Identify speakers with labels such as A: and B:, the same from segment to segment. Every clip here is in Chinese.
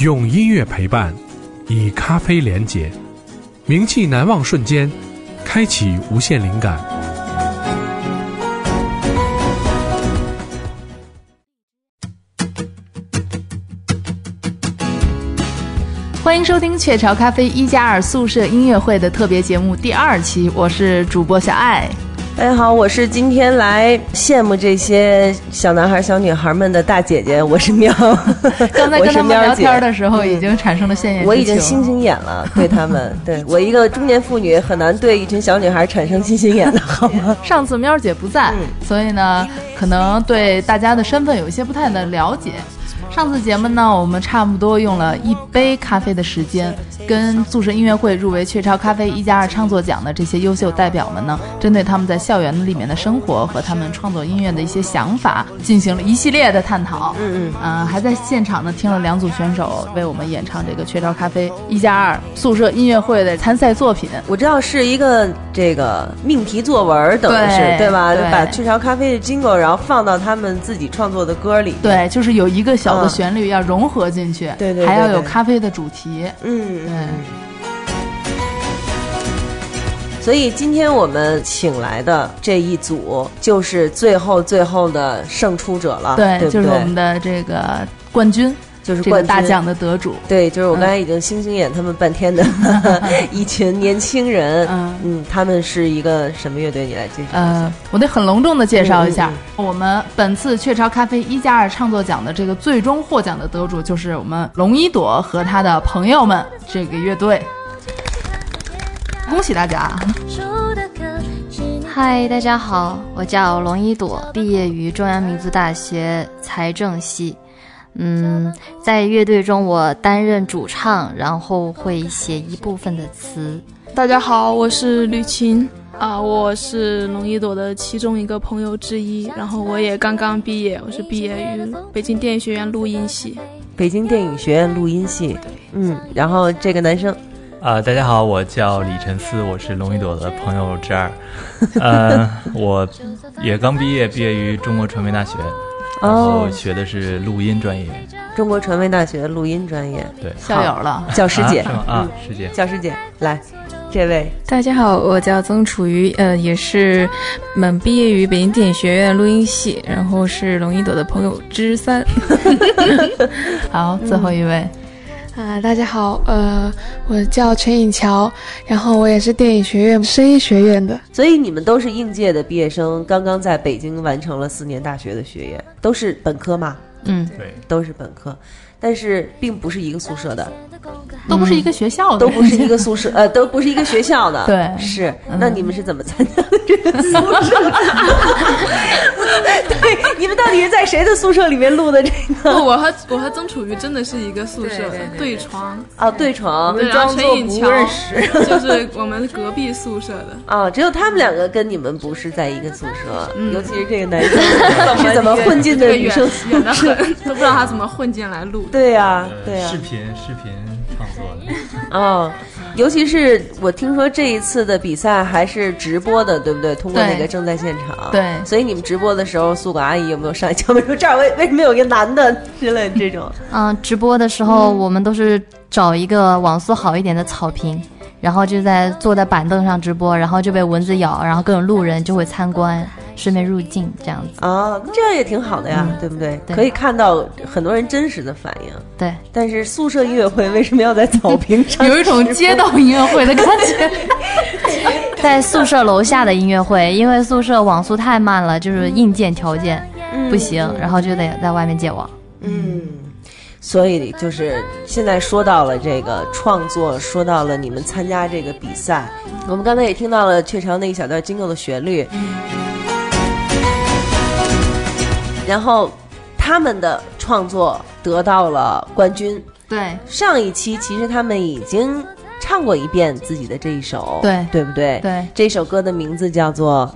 A: 用音乐陪伴，以咖啡连结，名气难忘瞬间，开启无限灵感。
B: 欢迎收听雀巢咖啡一加二宿舍音乐会的特别节目第二期，我是主播小爱。
C: 大家好，我是今天来羡慕这些小男孩、小女孩们的大姐姐，我是喵。
B: 刚才跟他们聊天的时候，已经产生了羡艳。
C: 我已经星星眼了，对他们，对我一个中年妇女很难对一群小女孩产生星星眼的，好吗？
B: 上次喵姐不在，所以呢，可能对大家的身份有一些不太的了解。上次节目呢，我们差不多用了一杯咖啡的时间，跟宿舍音乐会入围雀巢咖啡一加二创作奖的这些优秀代表们呢，针对他们在校园里面的生活和他们创作音乐的一些想法，进行了一系列的探讨。
C: 嗯
B: 嗯，啊，还在现场呢听了两组选手为我们演唱这个雀巢咖啡一加二宿舍音乐会的参赛作品。
C: 我知道是一个这个命题作文，等于是对吧？把雀巢咖啡的 jingle 然后放到他们自己创作的歌里。
B: 对，就是有一个小的旋律要融合进去，
C: 对对，
B: 还要有咖啡的主题。
C: 嗯，
B: 对。
C: 所以今天我们请来的这一组，就是最后最后的胜出者了，对，
B: 就是我们的这个冠军，
C: 就是冠
B: 大奖的得主。
C: 对，就是我刚才已经星星眼他们半天的 一群年轻人。
B: 嗯
C: 嗯，他们是一个什么乐队？你来介绍。
B: 呃，我得很隆重的介绍一下，我们本次雀巢咖啡一加二创作奖的这个最终获奖的得主，就是我们龙一朵和他的朋友们这个乐队。恭喜大家！
D: 嗨，大家好，我叫龙一朵，毕业于中央民族大学财政系。嗯，在乐队中我担任主唱，然后会写一部分的词。
E: 大家好，我是吕琴啊，我是龙一朵的其中一个朋友之一，然后我也刚刚毕业，我是毕业于北京电影学院录音系。
C: 北京电影学院录音系，嗯，然后这个男生。
F: 啊，大家好，我叫李晨思，我是龙一朵的朋友之二，呃，我也刚毕业，毕业于中国传媒大学，然后学的是录音专业。
C: 中国传媒大学录音专业，
F: 对，
B: 校友了，
C: 教师姐。
F: 啊，师姐，
C: 教师姐，来，这位，
G: 大家好，我叫曾楚瑜，呃，也是，们，毕业于北京电影学院录音系，然后是龙一朵的朋友之三。
B: 好，最后一位。
H: 啊，大家好，呃，我叫陈颖乔，然后我也是电影学院声音学院的，
C: 所以你们都是应届的毕业生，刚刚在北京完成了四年大学的学业，都是本科吗？
B: 嗯，
F: 对，
C: 都是本科，但是并不是一个宿舍的，
B: 都不是一个学校的，
C: 都不是一个宿舍，呃，都不是一个学校的，
B: 对，
C: 是，那你们是怎么参加的这个宿舍？对，你们到底是在谁的宿舍里面录的这个？
E: 我和我和曾楚瑜真的是一个宿舍，对床。
C: 啊，对床，
E: 对，然后陈颖乔
C: 认识，
E: 就是我们隔壁宿舍的。
C: 啊，只有他们两个跟你们不是在一个宿舍，尤其是这个男生。是怎么混进的女生宿舍，
E: 都不知道他怎么混进来录。
C: 对呀，对呀，
F: 视频视频创作的。
C: 哦。尤其是我听说这一次的比赛还是直播的，对不对？通过那个正在现场。
B: 对。
C: 所以你们直播的时候，宿管阿姨有没有上来敲门说这儿为为什么有一个男的之类这种？
D: 嗯，直播的时候我们都是找一个网速好一点的草坪，然后就在坐在板凳上直播，然后就被蚊子咬，然后各种路人就会参观。顺便入境这样子
C: 啊，这样也挺好的呀，对不对？可以看到很多人真实的反应。
D: 对，
C: 但是宿舍音乐会为什么要在草坪上？
B: 有一种街道音乐会的感觉。
D: 在宿舍楼下的音乐会，因为宿舍网速太慢了，就是硬件条件不行，然后就得在外面借网。
C: 嗯，所以就是现在说到了这个创作，说到了你们参加这个比赛，我们刚才也听到了雀巢那一小段经过的旋律。然后，他们的创作得到了冠军。
B: 对，
C: 上一期其实他们已经唱过一遍自己的这一首，
B: 对，
C: 对不对？
B: 对，
C: 这首歌的名字叫做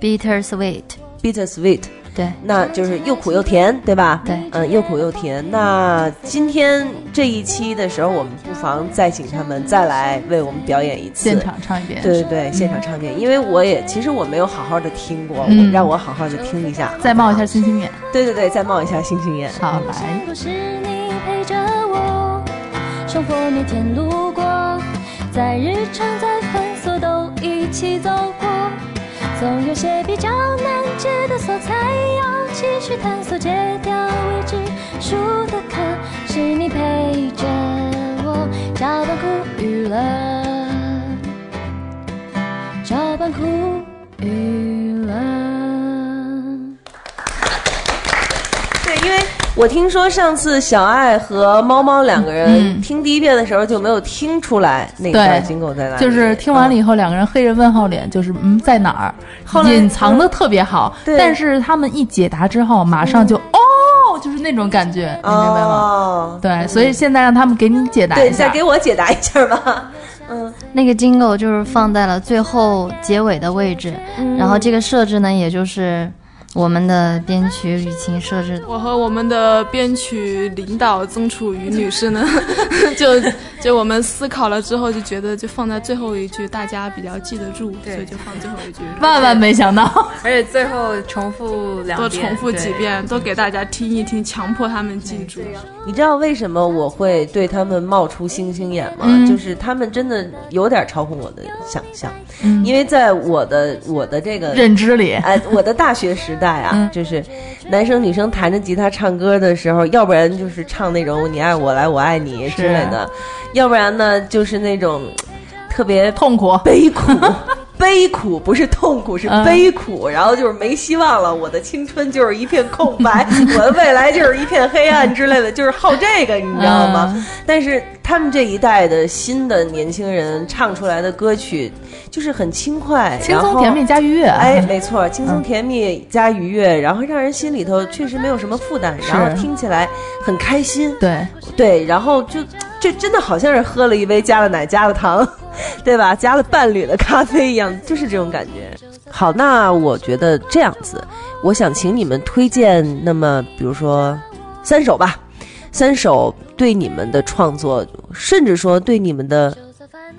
C: 《
D: Bitter Sweet》
C: ，Bitter Sweet。
D: 对，
C: 那就是又苦又甜，对吧？
D: 对，
C: 嗯，又苦又甜。那今天这一期的时候，我们不妨再请他们再来为我们表演一次，
B: 现场唱一遍。
C: 对对对，现场唱一遍。因为我也其实我没有好好的听过，嗯、让我好好的听一下。
B: 再冒一下星星眼。
C: 对对对，再冒一下星星眼。
B: 好，来。
I: 陪着我。生活每天路过，在日常在繁琐都一起走过。总有些比较难解的锁，才，要继续探索，戒掉未知数的渴，是你陪着我加班苦与乐，加班苦
C: 我听说上次小爱和猫猫两个人
B: 嗯
C: 听第一遍的时候就没有听出来那
B: 对
C: 段金狗在哪里，
B: 就是听完了以
C: 后，
B: 两个人黑人问号脸，就是嗯在哪儿
C: 后，来
B: 隐藏的特别好。
C: 对
B: 但是他们一解答之后，马上就哦，就是那种感觉，你明白吗？
C: 哦，
B: 对，所以现在让他们给你解答
C: 对，
B: 一下
C: 再给。我解答一下吧。嗯，
D: 那个 jingle 就是放在了最后结尾的位置，然后这个设置呢，也就是我们的编曲雨晴设置。
E: 我和我们的编曲领导曾楚瑜女士呢，就就我们思考了之后，就觉得就放在最后一句，大家比较记得住，所以就放最后一句，
B: 万万没想到，
G: 而且最后重复两
E: 多
G: 遍，
E: 重复几。遍，都给大家听一听，强迫他们记住。
C: 你知道为什么我会对他们冒出星星眼吗？
B: 嗯。
C: 就是他们真的有点超乎我的想象，
B: 嗯。
C: 因为在我的我的这个
B: 认知里，
C: 哎，我的大学时代啊，
B: 嗯。
C: 就是男生女生弹着吉他唱歌的时候，要不然就是唱那种“你爱我来，我爱你”之类的，要不然呢就是那种特别
B: 痛苦。
C: 悲苦。悲苦不是痛苦，是
B: 嗯
C: 悲苦，然后就是没希望了。我的青春就是一片空白，我的未来就是一片黑暗之类的，就是好这个，你知道吗？
B: 嗯
C: 但是他们这一代的新的年轻人唱出来的歌曲，就是很轻快、
B: 轻松甜蜜加愉悦，
C: 哎，没错，轻松甜蜜加愉悦，然后让人心里头确实没有什么负担，然后听起来很开心。
B: 对，
C: 对，然后就这真的好像是喝了一杯加了奶加了糖，对吧？加了伴侣的咖啡一样，就是这种感觉。好，那我觉得这样子，我想请你们推荐，那么比如说三首吧，三首对你们的创作，甚至说对你们的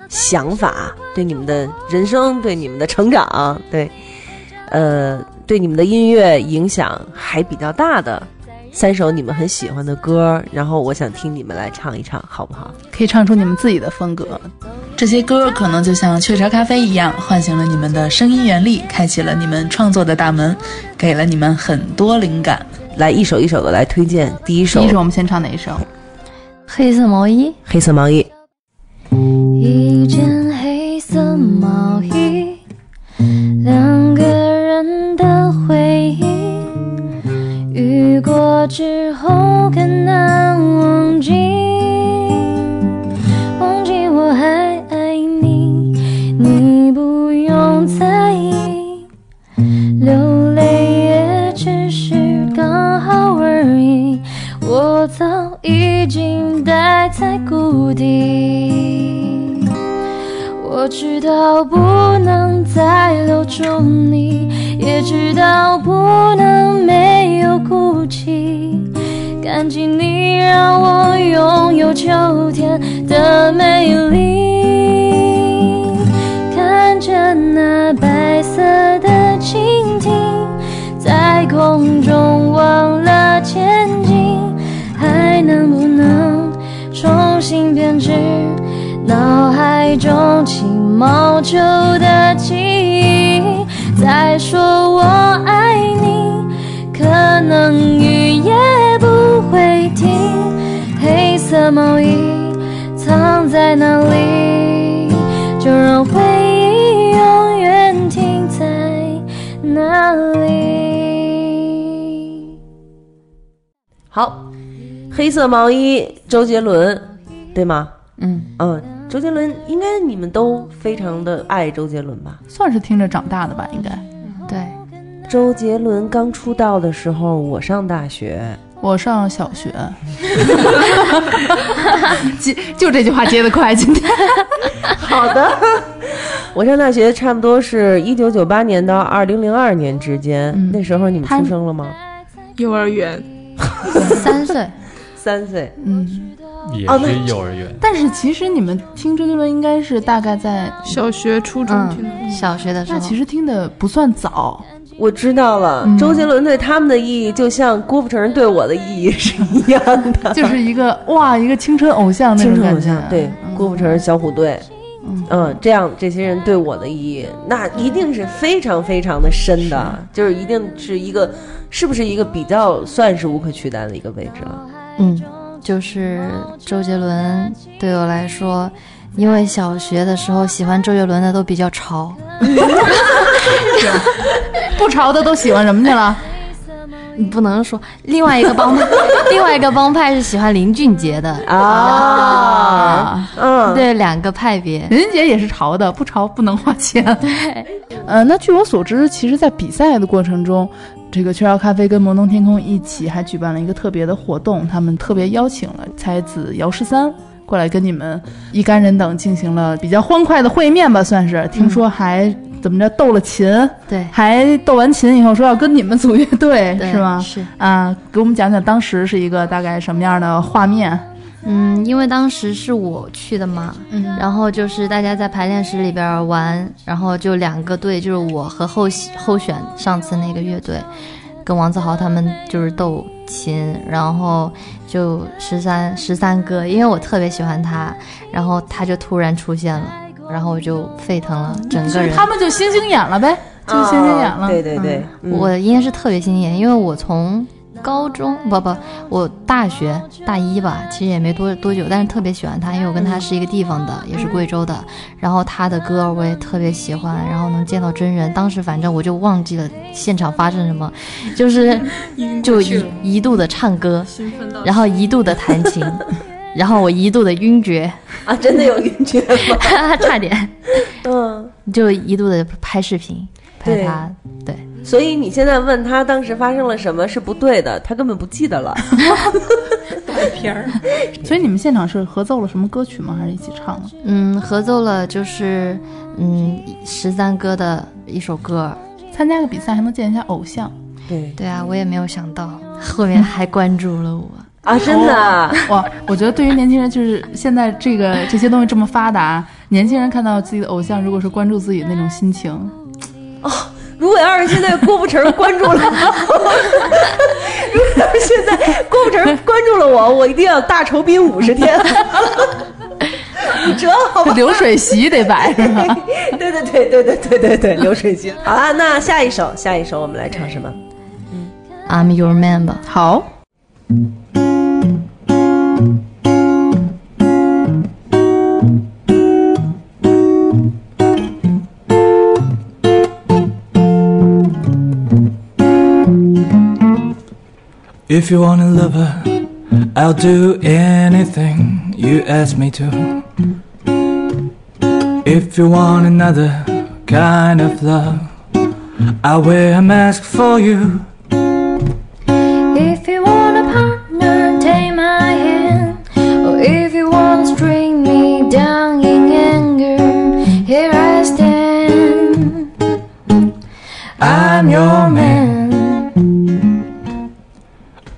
C: 想法，对你们的人生，对你们的成长，对，呃，对你们的音乐影响还比较大的三首你们很喜欢的歌，然后我想听你们来唱一唱，好不好？
B: 可以唱出你们自己的风格。
J: 这些歌可能就像雀巢咖啡一样，唤醒了你们的声音原力，开启了你们创作的大门，给了你们很多灵感。
C: 来一首一首的来推荐，第一首。
B: 第一首我们先唱哪一首？
D: 黑色毛衣，
C: 黑色毛衣，
I: 一件黑色毛衣，两个人的回忆，雨过之后更难我早已经待在谷底。我知道不能再留住你，也知道不能没有哭泣。感激你让我拥有秋天的美丽，看着那白色重新编织脑海中起毛球的记忆？再说我爱你，可能雨也不会停。黑色毛衣藏在哪里？就让回忆永远停在那里。
C: 好，黑色毛衣，周杰伦，对吗？
D: 嗯，
C: 嗯，周杰伦应该你们都非常的爱周杰伦吧？
B: 算是听着长大的吧，应该。
D: 对，
C: 周杰伦刚出道的时候，我上大学，
B: 我上小学，接就这句话接的快，今天。
C: 好的，我上大学差不多是一九九八年到二零零二年之间，
B: 嗯。
C: 那时候你们出生了吗？
E: 幼儿园，
D: 三岁，
C: 三岁，
B: 嗯，
F: 也
C: 哦那
F: 是幼儿园。
B: 但是其实你们听周杰伦应该是大概在，
E: 小学、初中听的。
D: 嗯，小学的时候，
B: 那其实听的不算早，
C: 我知道了，
B: 嗯。
C: 周杰伦对他们的意义，就像郭富城对我的意义是一样的，
B: 就是一个哇，一个青春偶像那
C: 青
B: 种感觉
C: 春偶像。对，郭富城、小虎队，
B: 嗯。
C: 嗯，这样这些人对我的意义，那一定是非常非常的深的，就是一定是一个，是不是一个比较算是无可取代的一个位置了？
D: 嗯，就是周杰伦对我来说，因为小学的时候喜欢周杰伦的都比较潮，
B: 不潮的都喜欢什么去了？
D: 你不能说另外一个帮派，另外一个帮派是喜欢林俊杰的
C: 啊，嗯，
D: 对，两个派别。
B: 林俊杰也是潮的，不潮不能花钱。
D: 对，
B: 呃，那据我所知，其实，在比赛的过程中，这个雀巢咖啡跟摩登天空一起还举办了一个特别的活动，他们特别邀请了才子姚十三过来跟你们一干人等进行了比较欢快的会面吧，算是。听说还怎么着斗了琴，
D: 对，
B: 还斗完琴以后说要跟你们组乐队，是吗？
D: 是。
B: 啊，给我们讲讲当时是一个大概什么样的画面？
D: 嗯，因为当时是我去的嘛，
B: 嗯。
D: 然后就是大家在排练室里边玩，然后就两个队，就是我和候候选上次那个乐队，跟王自豪他们就是斗琴，然后就十三十三哥，因为我特别喜欢他，然后他就突然出现了，然后我就沸腾了，整个人。
B: 他们就星星眼了呗，就星星眼了。
C: 对对对，嗯。
D: 我应该是特别星星眼，因为我从高中不不，我大学大一吧，其实也没多多久，但是特别喜欢他，因为我跟他是一个地方的，也是贵州的。然后他的歌我也特别喜欢，然后能见到真人，当时反正我就忘记了现场发生什么，就是 就一一度的唱歌，然后一度的弹琴，然后我一度的晕厥，
C: 啊，真的有晕厥吗？
D: 差点，
C: 嗯，
D: 就一度的拍视频拍他，对。
C: 所以你现在问他当时发生了什么是不对的，他根本不记得了。
E: 片儿。
B: 所以你们现场是合奏了什么歌曲吗？还是一起唱的？
D: 嗯，合奏了就是嗯十三哥的一首歌。
B: 参加个比赛还能见一下偶像
C: 对
D: 对啊，我也没有想到后面还关注了我。
C: 啊，真的啊，
B: 哇！我觉得对于年轻人，就是现在这个 这些东西这么发达，年轻人看到自己的偶像，如果是关注自己的那种心情，哦
C: 如果要是现在郭富城关注了，如果要是现在郭富城关注了我，我一定要大酬宾五十天。你折好吧？
B: 流水席得摆是吧？
C: 对对对对对对对对，流水席。好了，那下一首，下一首我们来唱什么
D: ？I'm your man 吧。
B: 好，
F: If you want a lover, I'll do anything you ask me to. If you want another kind of love, I'll wear a mask for you.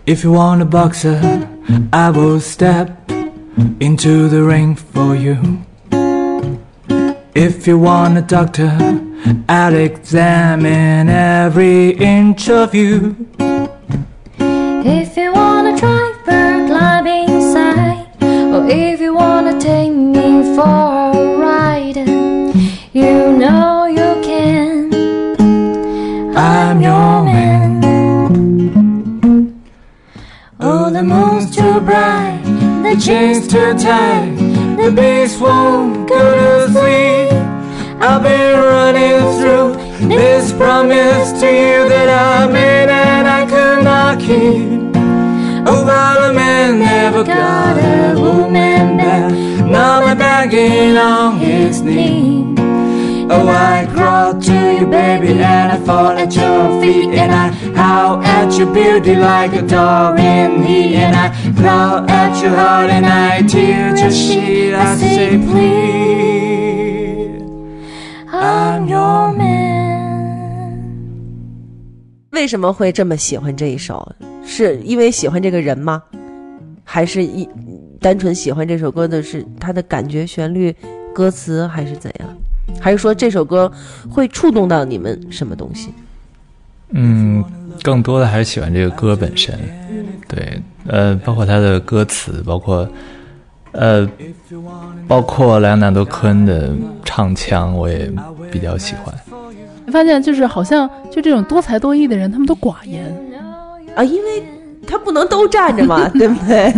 I: If you want a
F: boxer, I will step into the ring for you. If you want a doctor, I'll examine every inch of you.
I: If you wanna try for climbing inside, or if you wanna take me for chains too tight,
F: the beast won't go to sleep. I've been running through this promise to you that I made and I could not keep. Oh, but a man never got a woman back. Now I'm begging on his knee. Oh, I crawled to you, baby, and I fall at your feet, and I howl at your beauty like a dog in heat, and I claw at your heart, and I tear your sheet. I say, please, I'm your man.
C: 为什么会这么喜欢这一首？是因为喜欢这个人吗？还是一单纯喜欢这首歌的是他的感觉、旋律、歌词，还是怎样？还是说这首歌会触动到你们什么东西？
K: 嗯，更多的还是喜欢这个歌本身。
C: 嗯，
K: 对，呃，包括它的歌词，包括呃，包括莱昂纳多·科恩的唱腔，我也比较喜欢。
B: 你发现就是好像就这种多才多艺的人，他们都寡言。
C: 啊，因为他不能都站着嘛，对不对？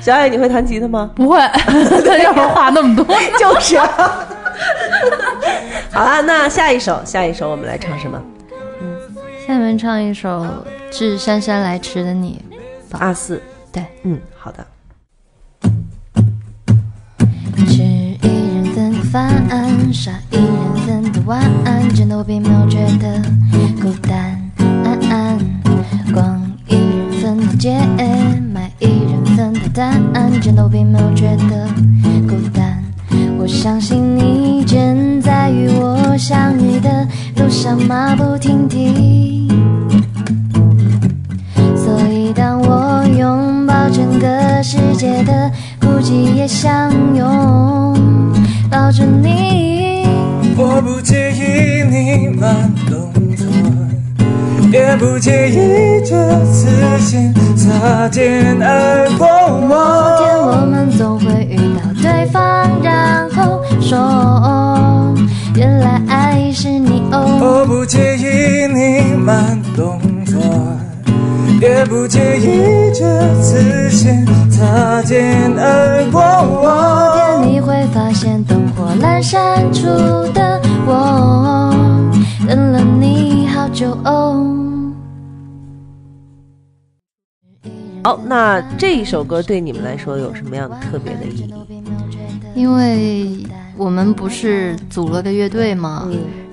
C: 小艾，你会弹吉他吗？
B: 不会，他要是话那么多，
C: 就是啊。好了，那下一首，下一首我们来唱什么？
D: 嗯下面唱一首《致姗姗来迟的你》。
C: 阿四，
D: 对，
C: 嗯，好的。
I: 吃一人饭，傻一人份的晚安，真的并没有觉得孤单。逛一人份的街，买一人份的单，真的并没有觉得孤单。我相信你正在与我相遇的路上马不停蹄，所以当我拥抱整个世界的孤寂，也相拥抱着你。
F: 我不介意你慢动作，也不介意这次先擦肩而过。
I: 某天我们总会，说，原来爱是你哦。
F: 我不介意你慢动作，也不介意这次先擦肩而过。
I: 某天你会发现灯火阑珊处的我，等了你好久哦。
C: 好，那这一首歌对你们来说有什么样的特别的意义？
D: 因为我们不是组了个乐队嘛，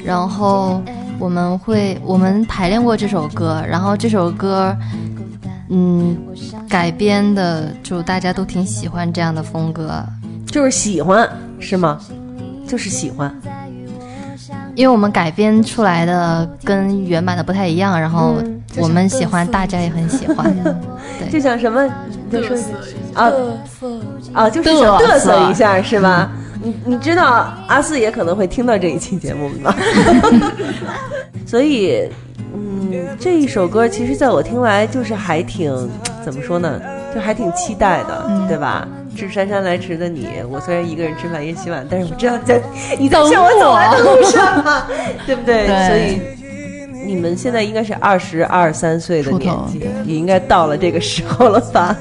D: 然后我们会我们排练过这首歌，然后这首歌，嗯，改编的就大家都挺喜欢这样的风格，
C: 就是喜欢是吗？就是喜欢，
D: 因为我们改编出来的跟原版的不太一样，然后我们喜欢，大家也很喜欢，对，
C: 就想什么？你再说啊啊，就是想嘚瑟一下是吧？你你知道阿四也可能会听到这一期节目吗？所以，嗯，这一首歌其实在我听来就是还挺怎么说呢？就还挺期待的，对吧？致姗姗来迟的你，我虽然一个人吃饭也洗碗，但是我知道你在你在向我走来的路上嘛，对不对？
B: 对
C: 所以你们现在应该是二十二三岁的年纪，也应该到了这个时候了吧？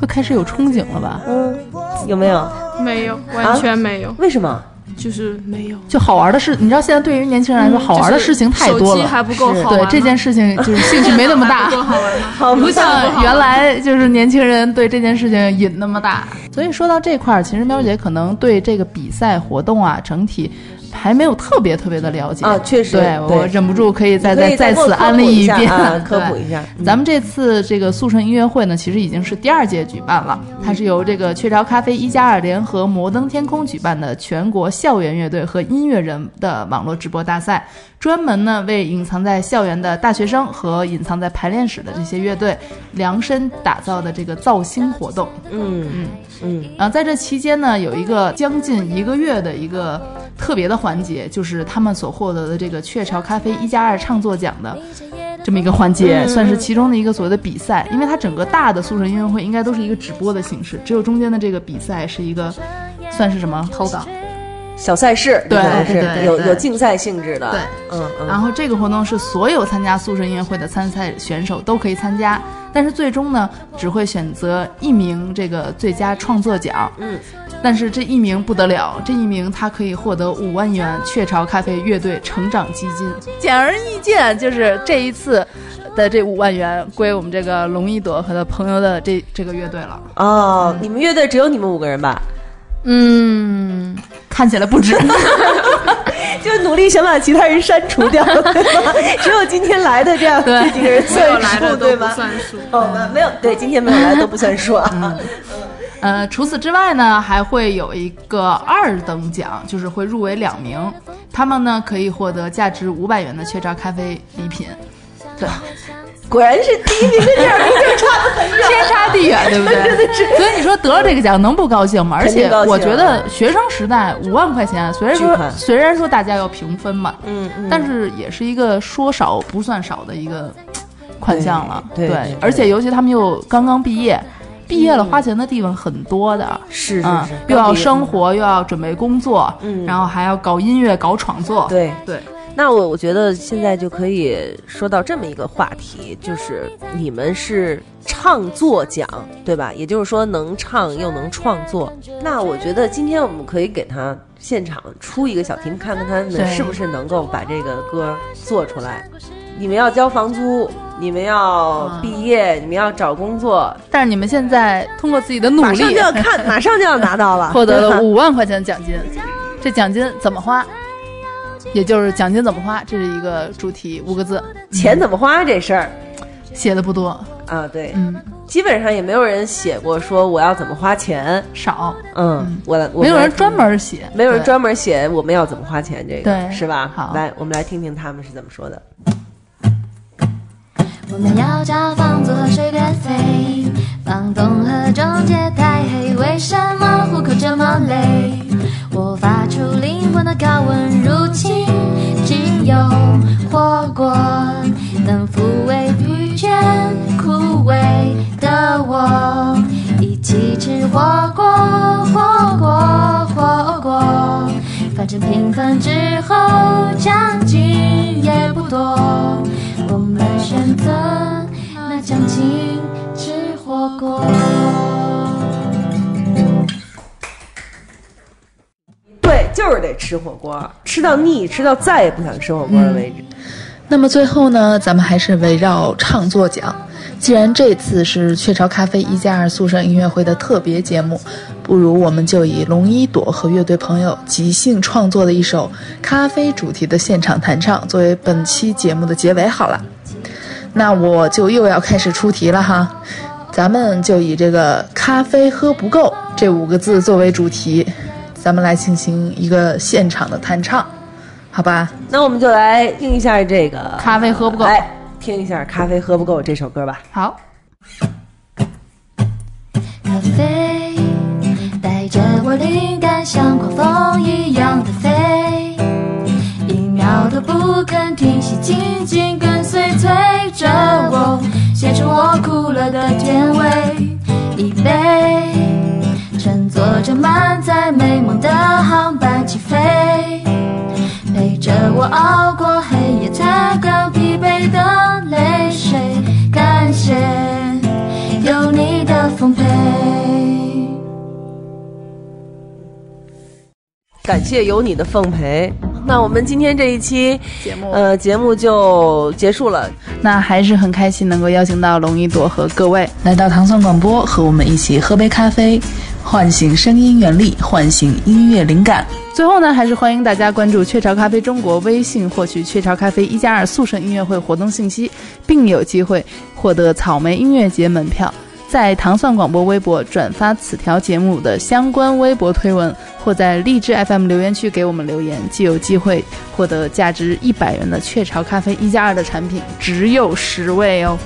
B: 会开始有憧憬了吧？
C: 嗯，有没有？
E: 没有，完全没有，
C: 为什么？
E: 就是没有。
B: 就好玩的事，你知道现在对于年轻人来说，
E: 嗯
B: 好玩的事情太多了，
E: 手机还不够好玩
B: 对这件事情就是兴趣没那么大
E: 不，够好玩吗？
C: 好
B: 不像原来就是年轻人对这件事情瘾那么大。所以说到这块儿，其实喵姐可能对这个比赛活动啊，整体还没有特别特别的了解。
C: 啊确实
B: 对
C: 对。
B: 我忍不住可以再
C: 再
B: 再次安利
C: 一
B: 遍。
C: 科普一下嗯。
B: 咱们这次这个速成音乐会呢，其实已经是第二届举办了，它是由这个雀巢咖啡一加二联合摩登天空举办的全国校园乐队和音乐人的网络直播大赛，专门呢为隐藏在校园的大学生和隐藏在排练室的这些乐队量身打造的这个造星活动。
C: 嗯。
B: 嗯
C: 嗯，
B: 然后在这期间呢，有一个将近一个月的一个特别的环节，就是他们所获得的这个雀巢咖啡一加二创作奖的这么一个环节，
C: 嗯
B: 算是其中的一个所谓的比赛。因为它整个大的宿舍音乐会应该都是一个直播的形式，只有中间的这个比赛是一个算是什么投稿。
C: 小赛事，
B: 对
C: 是
B: 对对对
C: 有有竞赛性质的，
B: 对，
C: 嗯嗯，
B: 然后这个活动是所有参加宿舍音乐会的参赛选手都可以参加，但是最终呢只会选择一名这个最佳创作奖。
C: 嗯，
B: 但是这一名不得了，这一名他可以获得五万元雀巢咖啡乐队成长基金。简而易见，就是这一次的这五万元归我们这个龙一朵和他朋友的这这个乐队了。
C: 哦，你们乐队只有你们五个人吧？
B: 嗯，看起来不值。
C: 就努力想把其他人删除掉，对吧？只有今天来的这样这几个人算数，对吧？
E: 算数。
C: 哦，没有，对，今天没有来都不算数啊。
B: 呃，除此之外呢，还会有一个二等奖，就是会入围两名，他们呢可以获得价值五百元的雀巢咖啡礼品。对，
C: 果然是第一名跟第二名就差得很远，
B: 天差地远，对不对？
C: 真的是。
B: 所以你说得了这个奖能不高兴吗？而且我觉得学生时代五万块钱，虽然说虽然说大家要平分嘛，
C: 嗯嗯
B: 但是也是一个说少不算少的一个款项了。
C: 对对对
B: 而且尤其他们又刚刚毕业。毕业了，花钱的地方很多的，
C: 是是
B: 嗯
C: 是，
B: 又要生活，又要准备工作，
C: 嗯
B: 然后还要搞音乐、搞创作，
C: 对
B: 对。
C: 那我我觉得现在就可以说到这么一个话题，就是你们是唱作奖，对吧？也就是说能唱又能创作。那我觉得今天我们可以给他现场出一个小题目，看看他们是不是能够把这个歌做出来。你们要交房租，你们要毕业，你们要找工作，
B: 但是你们现在通过自己的努力，
C: 马上就要看，马上就要拿到了，
B: 获得了五万块钱的奖金。这奖金怎么花？也就是奖金怎么花，这是一个主题，五个字。
C: 钱怎么花这事儿
B: 写的不多，
C: 啊？对，
B: 嗯，
C: 基本上也没有人写过说我要怎么花钱。
B: 少，
C: 嗯，我，我
B: 没有人专门写，
C: 没有人专门写我们要怎么花钱这个，
B: 对
C: 是吧？
B: 好
C: 来，我们来听听他们是怎么说的。
D: 我们要交房租和水电费，房东和中介太黑，为什么户口这么累？我发出灵魂的高温，入侵，仅有火锅能抚慰疲倦枯萎的我，一起吃火锅，火锅，火锅。反正平分之后奖金也不多，我们选择拿奖金吃火锅。
C: 就是得吃火锅，吃到腻，吃到再也不想吃火锅了为止。
J: 那么最后呢，咱们还是围绕唱作讲。既然这次是雀巢咖啡一加二宿舍音乐会的特别节目，不如我们就以龙一朵和乐队朋友即兴创作的一首咖啡主题的现场弹唱作为本期节目的结尾好了。那我就又要开始出题了哈，咱们就以这个“咖啡喝不够”这五个字作为主题，咱们来进行一个现场的弹唱，好吧？
C: 那我们就来听一下这个
B: 咖啡喝不够
C: 来听一下《咖啡喝不够》这首歌吧。
B: 好，
D: 咖啡带着我灵感，像狂风一样的飞，一秒都不肯停息，紧紧跟随，催着我，写出我苦了的甜味。一杯乘坐着满载美梦的航班起飞，陪着我熬过黑夜，擦干疲惫的泪水。感谢有你的奉陪。
C: 感谢有你的奉陪。那我们今天这一期
B: 节目
C: 呃节目就结束了。
B: 那还是很开心能够邀请到龙一朵和各位
J: 来到糖蒜广播，和我们一起喝杯咖啡，唤醒声音原力，唤醒音乐灵感。
B: 最后呢，还是欢迎大家关注雀巢咖啡中国微信，获取雀巢咖啡一加二宿舍音乐会活动信息，并有机会获得草莓音乐节门票。在糖蒜广播微博转发此条节目的相关微博推文，或在荔枝 FM 留言区给我们留言，即有机会获得价值一百元的雀巢咖啡一加二的产品，只有十位哦。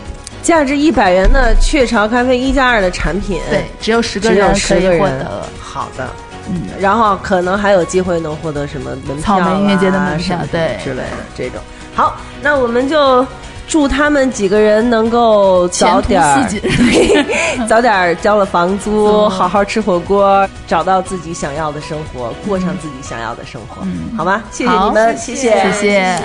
C: 价值一百元的雀巢咖啡一加二的产品，
B: 对，只有十个人可以获得。
C: 好的，嗯，然后可能还有机会能获得什么门票、啊、
B: 草莓音乐节的门票
C: 什么
B: 对。
C: 之类的这种。好，那我们就祝他们几个人能够早点儿对，早点儿交了房租，好好吃火锅，找到自己想要的生活，过上自己想要的生活，好吗？谢谢你们，谢谢。
B: 谢谢